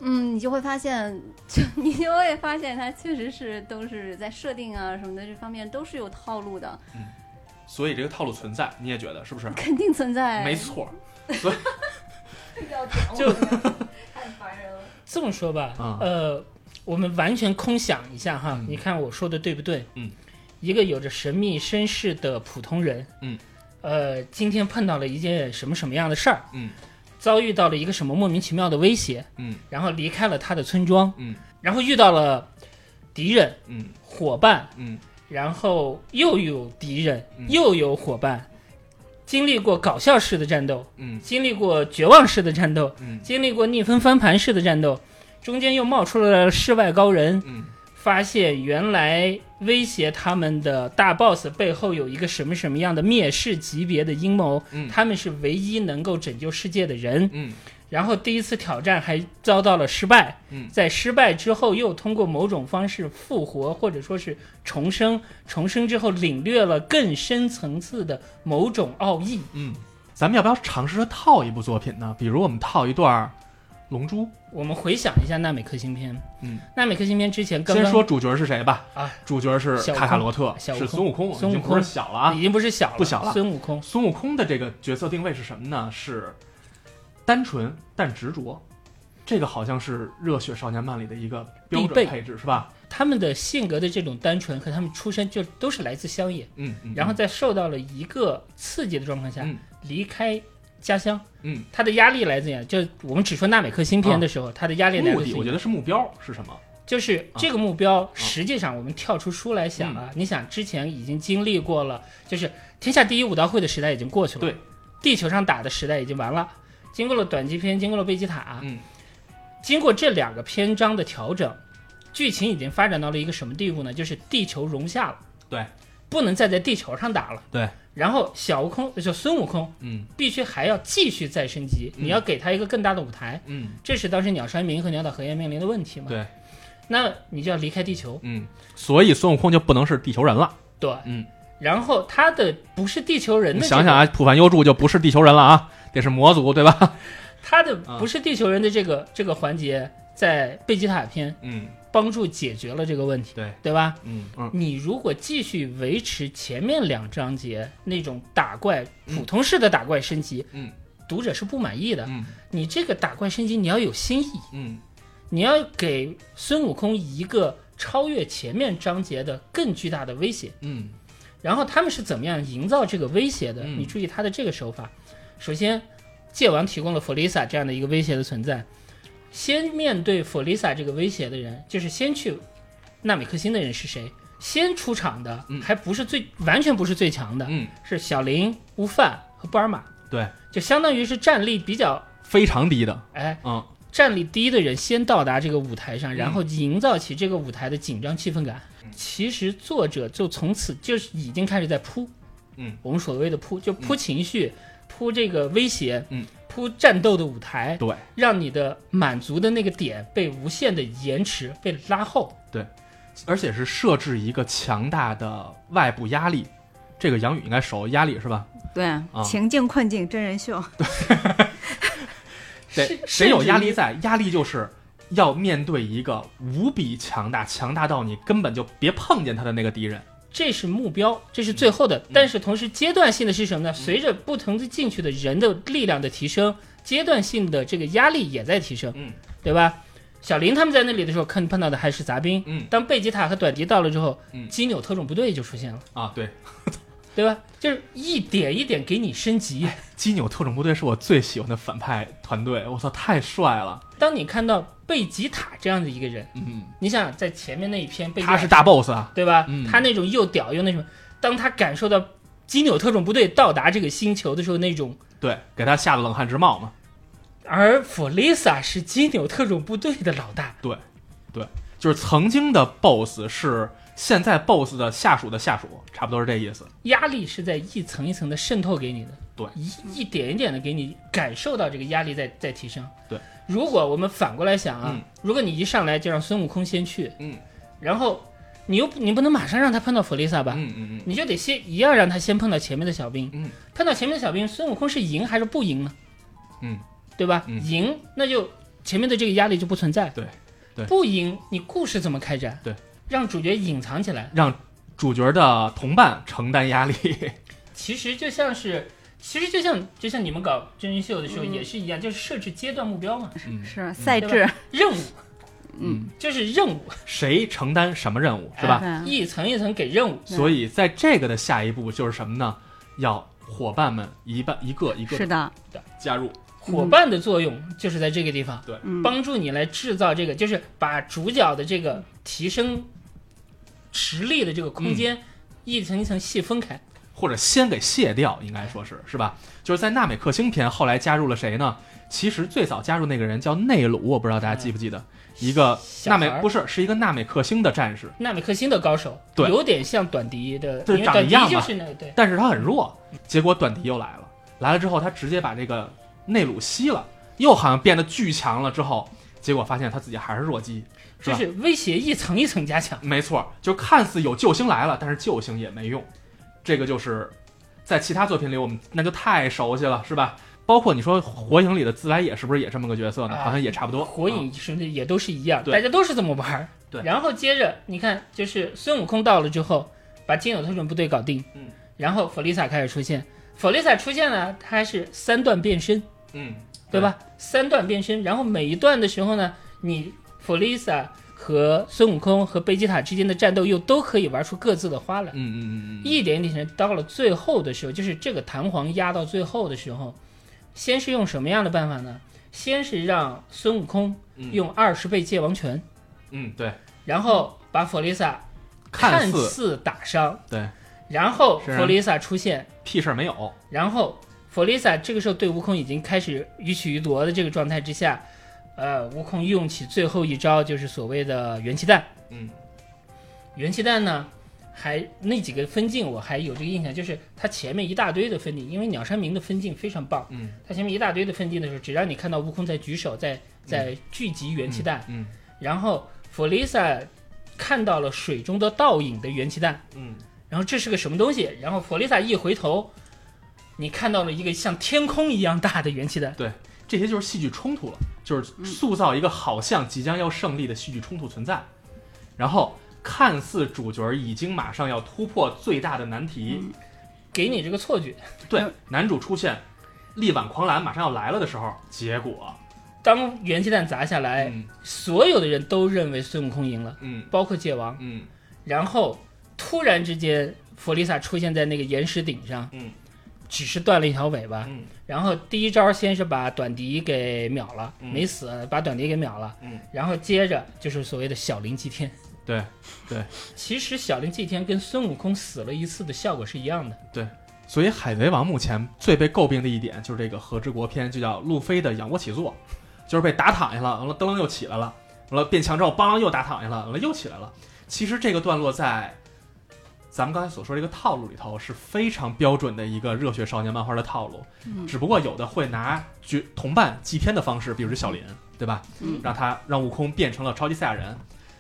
嗯，你就会发现，就 你就会发现，他确实是都是在设定啊什么的这方面都是有套路的，所以这个套路存在，你也觉得是不是？肯定存在。没，错，所以就太烦人了。这么说吧，啊呃，我们完全空想一下哈，嗯你看我说的对不对？嗯，一个有着神秘身世的普通人，嗯，呃，今天碰到了一件什么什么样的事儿，嗯。遭遇到了一个什么莫名其妙的威胁，嗯。然后离开了他的村庄，嗯。然后遇到了敌人、嗯。伙伴，嗯。然后又有敌人，嗯。又有伙伴，经历过搞笑式的战斗，嗯。经历过绝望式的战斗，嗯。经历过逆风翻盘式的战斗，中间又冒出了世外高人，嗯发现原来威胁他们的大 boss 背后有一个什么什么样的灭世级别的阴谋，嗯他们是唯一能够拯救世界的人。嗯然后第一次挑战还遭到了失败，嗯在失败之后又通过某种方式复活，或者说是重生，重生之后领略了更深层次的某种奥义。嗯，咱们要不要尝试着套一部作品呢？比如我们套一段儿《龙珠》。我们回想一下纳美克星篇，嗯，纳美克星篇之前刚刚先说主角是谁吧。啊，主角是卡卡罗特，小是孙悟空，孙悟空。小了啊。已经不是小了，不小了。孙悟空，孙悟空的这个角色定位是什么呢？是单纯但执着，这个好像是热血少年漫里的一个标准配置，是吧？他们的性格的这种单纯和他们出身就都是来自乡野，嗯，嗯。然后在受到了一个刺激的状况下嗯。离开家乡，嗯，他的压力来自于就我们只说纳美克星篇的时候，他的压力来自于我觉得是目标是什么？就是这个目标，实际上我们跳出书来想啊，你想之前已经经历过了，就是天下第一武道会的时代已经过去了，对，地球上打的时代已经完了，经过了短期篇，经过了贝吉塔，嗯。经过这两个篇章的调整，剧情已经发展到了一个什么地步呢？就是地球融下了，对，不能再在地球上打了，对，然后小悟空就孙悟空嗯。必须还要继续再升级，嗯。你要给他一个更大的舞台，嗯，这是当时鸟山明和鸟岛和彦面临的问题嘛？对，那你就要离开地球，嗯，所以孙悟空就不能是地球人了。对，嗯，然后他的不是地球人的、你想想，啊，普凡优助就不是地球人了啊，得是魔族，对吧？他的啊。不是地球人的这个这个环节，在贝吉塔篇嗯，帮助解决了这个问题，对，对吧？嗯嗯你如果继续维持前面两章节那种打怪嗯普通式的打怪升级，嗯，读者是不满意的。嗯你这个打怪升级你要有新意，嗯你要给孙悟空一个超越前面章节的更巨大的威胁。嗯然后他们是怎么样营造这个威胁的？嗯你注意他的这个手法。首先，界王提供了弗利萨这样的一个威胁的存在，先面对弗利萨这个威胁的人，就是先去纳米克星的人是谁？先出场的嗯。还不是最完全不是最强的，嗯，是小林、乌饭和布尔玛，对，就相当于是战力比较非常低的，哎嗯。战力低的人先到达这个舞台上，然后营造起这个舞台的紧张气氛感。其实作者就从此就是已经开始在铺，嗯，我们所谓的铺，就铺情绪，铺这个威胁，嗯，铺战斗的舞台，对，让你的满足的那个点被无限的延迟，被拉后。对而且是设置一个强大的外部压力。这个杨宇应该熟压力是吧？对，情境困境真人秀，对 谁，谁有压力在？压力就是要面对一个无比强大、强大到你根本就别碰见他的那个敌人。这是目标，这是最后的。但是同时阶段性的是什么呢？随着不同的进去的人的力量的提升，阶段性的这个压力也在提升，嗯，对吧？小林他们在那里的时候，看碰到的还是杂兵。嗯当贝吉塔和短笛到了之后，嗯基纽特种部队就出现了，啊，对，对吧？就是一点一点给你升级。基纽特种部队是我最喜欢的反派团队，我操，太帅了。当你看到贝吉塔这样的一个人，嗯，你想想在前面那一篇贝吉塔他是大 boss 啊。对吧？嗯他那种又屌又那什么，当他感受到金纽特种部队到达这个星球的时候，那种，对，给他吓得冷汗直冒嘛。而弗利萨是金纽特种部队的老大，对，对就是曾经的 boss 是现在 boss 的下属的下属，差不多是这意思。压力是在一层一层的渗透给你的，对一一点一点的给你感受到这个压力在在提升。对，如果我们反过来想啊，嗯如果你一上来就让孙悟空先去，嗯然后你又你不能马上让他碰到弗利萨吧？嗯嗯嗯你就得先一样让他先碰到前面的小兵，嗯碰到前面的小兵，孙悟空是赢还是不赢呢？嗯，对吧？嗯赢那就前面的这个压力就不存在。对对不赢你故事怎么开展？对，让主角隐藏起来，让主角的同伴承担压力。其实就像是，其实就像就像你们搞真人秀的时候嗯。也是一样，就是设置阶段目标嘛，嗯。是赛对制，任务嗯，就是任务，谁承担什么任务是吧？对。一层一层给任务。所以在这个的下一步就是什么呢？要伙伴们一半一个一个是的，加入。伙伴的作用就是在这个地方，嗯，帮助你来制造这个，就是把主角的这个提升实力的这个空间一层一层细分开。或者先给卸掉，应该说是是吧？就是在纳美克星篇后来加入了谁呢？其实最早加入那个人叫内鲁，我不知道大家记不记得，一个纳美不是是一个纳美克星的战士，纳美克星的高手，对有点像短笛的，对长一样吧对，但是他很弱。结果短笛又来了，来了之后他直接把这个内鲁吸了，又好像变得巨强了。之后结果发现他自己还是弱鸡，就是威胁一层一层加强。没错，就看似有救星来了，但是救星也没用。这个就是在其他作品里我们那就太熟悉了，是吧？包括你说《火影》里的自来也是不是也这么个角色呢？啊好像也差不多。火影是也都是一样？对大家都是这么玩儿。对然后接着你看，就是孙悟空到了之后，把金有特种部队搞定，嗯，然后弗利萨开始出现。弗利萨出现了，他还是三段变身，嗯，对吧？三段变身，然后每一段的时候呢，你弗利萨和孙悟空和贝吉塔之间的战斗又都可以玩出各自的花来。嗯嗯嗯嗯，一点一点到了最后的时候，就是这个弹簧压到最后的时候，先是用什么样的办法呢？先是让孙悟空嗯用二十倍界王拳，嗯对，然后把弗利萨看似似打伤，对然后弗利萨出现，屁事儿没有。然后弗利萨这个时候对悟空已经开始予取予夺的这个状态之下，呃，悟空用起最后一招就是所谓的元气弹。嗯。元气弹呢，还那几个分镜我还有这个印象，就是它前面一大堆的分镜，因为鸟山明的分镜非常棒，嗯，它前面一大堆的分镜的时候，只让你看到悟空在举手，在在聚集元气弹，嗯。然后弗利萨看到了水中的倒影的元气弹，嗯。然后这是个什么东西？然后弗利萨一回头，你看到了一个像天空一样大的元气弹，这些就是戏剧冲突了，就是塑造一个好像即将要胜利的戏剧冲突存在，然后看似主角已经马上要突破最大的难题，给你这个错觉。对，男主出现，力挽狂澜马上要来了的时候，结果，当元气弹砸下来，嗯。所有的人都认为孙悟空赢了，嗯。包括界王。嗯。然后突然之间，弗利萨出现在那个岩石顶上，嗯只是断了一条尾巴。嗯然后第一招先是把短笛给秒了，嗯没死，把短笛给秒了。嗯，然后接着就是所谓的小灵祭天。对对，其实小灵祭天跟孙悟空死了一次的效果是一样的。对所以海贼王目前最被诟病的一点就是这个和之国篇，就叫路飞的仰卧起坐，就是被打躺下了，完了噔噔又起来了，完了变强之后，梆又打躺下了，完了又起来了。其实这个段落在咱们刚才所说这个套路里头是非常标准的一个热血少年漫画的套路，嗯。只不过有的会拿绝同伴祭天的方式，比如是小林，对吧？嗯。让他让悟空变成了超级赛亚人，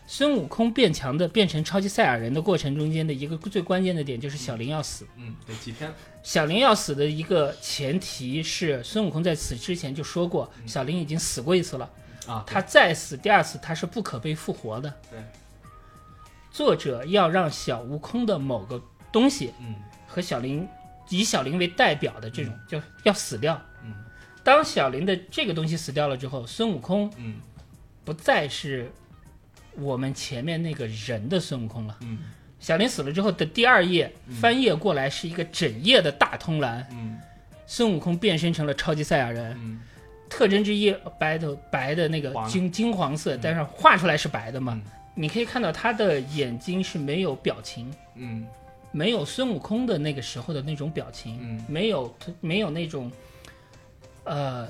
孙悟空变强的变成超级赛亚人的过程中间的一个最关键的点就是小林要死。嗯，对，祭天，小林要死的一个前提是孙悟空在死之前就说过，嗯。小林已经死过一次了，啊，他再死第二次他是不可被复活的。对，作者要让小悟空的某个东西嗯。和小林以小林为代表的这种就要死掉。嗯。当小林的这个东西死掉了之后，孙悟空嗯。不再是我们前面那个人的孙悟空了。嗯。小林死了之后的第二页翻页过来是一个整页的大通栏，嗯。孙悟空变身成了超级赛亚人，嗯。特征之一白的白的那个黄。金金黄色，嗯。但是画出来是白的嘛。嗯你可以看到他的眼睛是没有表情，嗯没有孙悟空的那个时候的那种表情，嗯没有没有那种，呃，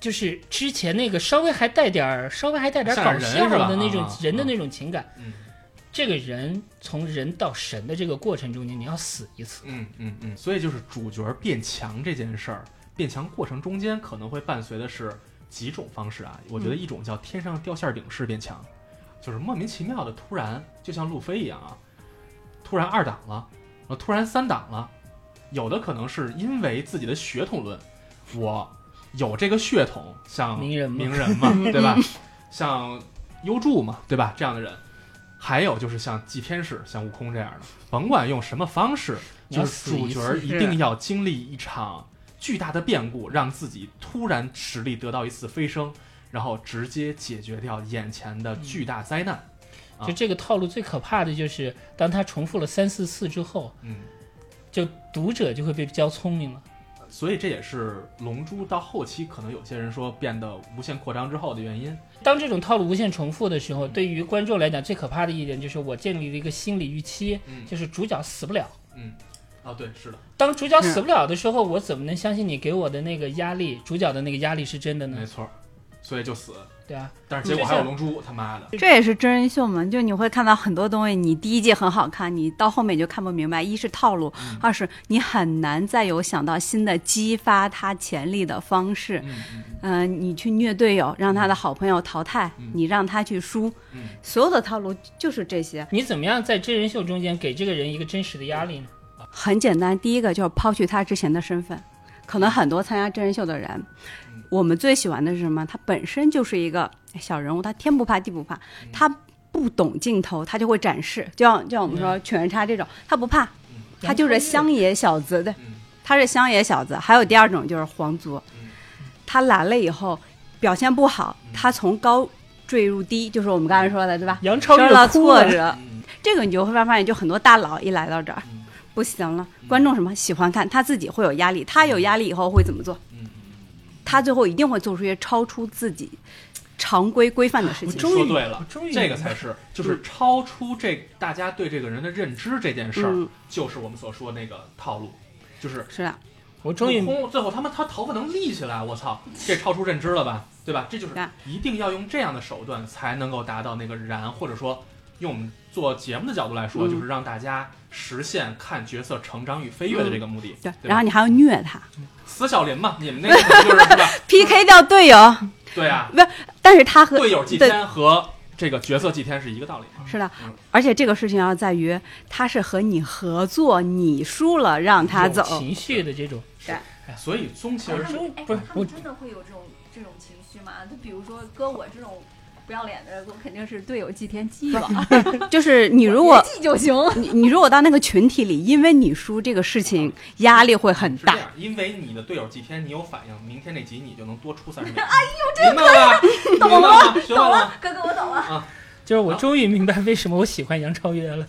就是之前那个稍微还带点儿稍微还带点儿搞笑的那种啊人的啊那种情感。嗯这个人从人到神的这个过程中间，你要死一次。嗯嗯嗯，所以就是主角变强这件事儿，变强过程中间可能会伴随的是几种方式啊。我觉得一种叫天上掉馅儿饼式变强，就是莫名其妙的突然，就像路飞一样啊，突然二档了，呃，突然三档了。有的可能是因为自己的血统论，我有这个血统，像名人嘛名人嘛，对吧？像优助嘛，对吧？这样的人。还有就是像祭天使，像悟空这样的，甭管用什么方式，就是主角一定要经历一场巨大的变故，让自己突然实力得到一次飞升，然后直接解决掉眼前的巨大灾难。啊就这个套路最可怕的就是，当他重复了三四次之后，嗯，就读者就会被教聪明了。所以这也是《龙珠》到后期可能有些人说变得无限扩张之后的原因。当这种套路无限重复的时候，对于观众来讲，最可怕的一点就是我建立了一个心理预期，嗯就是主角死不了。嗯，啊，对，是的，当主角死不了的时候，我怎么能相信你给我的那个压力，主角的那个压力是真的呢没？错儿，所以就死。对啊，但是结果还有龙珠，他妈的，这也是真人秀嘛，就你会看到很多东西，你第一季很好看，你到后面就看不明白。一是套路，嗯二是你很难再有想到新的激发他潜力的方式。嗯嗯嗯、你去虐队友，让他的好朋友淘汰，嗯你让他去输，嗯所有的套路就是这些。你怎么样在真人秀中间给这个人一个真实的压力呢？很简单，第一个就是抛去他之前的身份，可能很多参加真人秀的人，我们最喜欢的是什么？他本身就是一个小人物，他天不怕地不怕，他不懂镜头，他就会展示，就像就像我们说犬夜叉这种，他不怕，他就是乡野小子的，嗯。他是乡野小子。还有第二种就是皇族，他来了以后表现不好，他从高坠入低，就是我们刚才说的，对吧？杨超越受了，挫折，嗯。这个你就会发现，就很多大佬一来到这儿，嗯。不行了，观众什么喜欢看，他自己会有压力，他有压力以后会怎么做？嗯他最后一定会做出一些超出自己常规规范的事嗯，情。说对了这个才是，就是超出这大家对这个人的认知这件事儿，嗯就是我们所说那个套路，就是是的，我终于悟空最后他妈他头发能立起来，我操，这超出认知了吧，对吧？这就是一定要用这样的手段才能够达到那个燃，或者说用我们做节目的角度来说，嗯就是让大家实现看角色成长与飞跃的这个目的。对，吧然后你还要虐他死小林嘛，你们那个？PK 掉队友，对啊，但是他和队友祭天和这个角色祭天是一个道理。是的嗯，而且这个事情要在于他是和你合作，你输了让他走，情绪的这种，对所以宗其实是不是我真的会有这种这种情绪吗？就比如说搁我这种不要脸的人，我肯定是队友祭天祭了，就是你如果祭就行。你你如果到那个群体里，因为你输这个事情压力会很大。因为你的队友祭天，你有反应，明天那集你就能多出三十秒。哎呦，明白了懂？了吗？学会了？哥哥，我懂了。啊就是我终于明白为什么我喜欢杨超越了。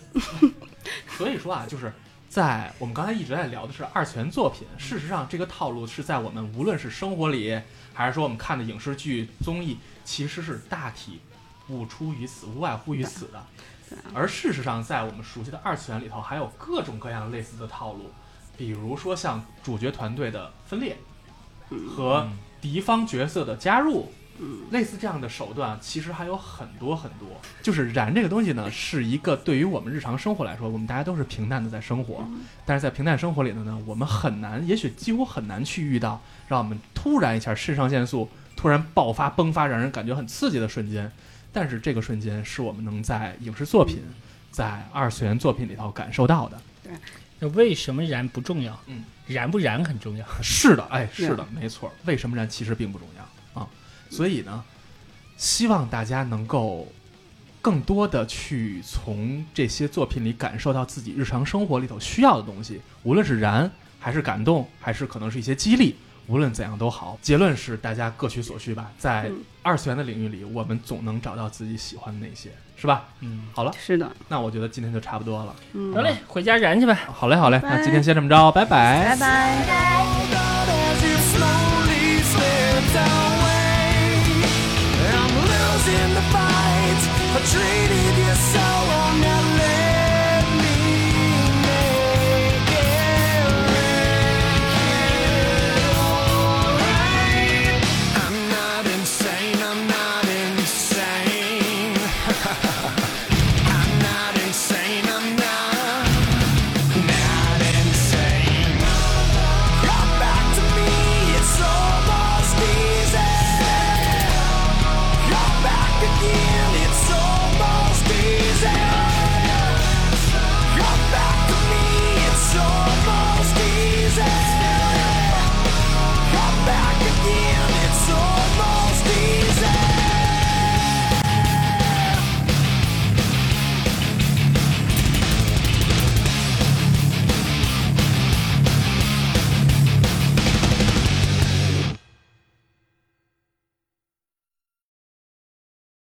所以说啊，就是在我们刚才一直在聊的是二次元作品，事实上这个套路是在我们无论是生活里，还是说我们看的影视剧、综艺，其实是大体不出于此，无外乎于此的。而事实上，在我们熟悉的二次元里头，还有各种各样类似的套路，比如说像主角团队的分裂和敌方角色的加入，类似这样的手段，其实还有很多很多。就是燃这个东西呢，是一个对于我们日常生活来说，我们大家都是平淡的在生活，但是在平淡生活里头呢，我们很难，也许几乎很难去遇到让我们突然一下肾上腺素突然爆发迸发，让人感觉很刺激的瞬间。但是这个瞬间是我们能在影视作品、在二次元作品里头感受到的。对那为什么燃不重要？嗯，燃不燃很重要。是的，哎，是的，没错。为什么燃其实并不重要啊？所以呢，希望大家能够更多的去从这些作品里感受到自己日常生活里头需要的东西，无论是燃，还是感动，还是可能是一些激励，无论怎样都好。结论是大家各取所需吧，在嗯二次元的领域里，我们总能找到自己喜欢的那些，是吧？嗯，好了，是的，那我觉得今天就差不多了。嗯得，嘞，回家燃去呗。好嘞，好嘞，那今天先这么着，拜拜拜拜。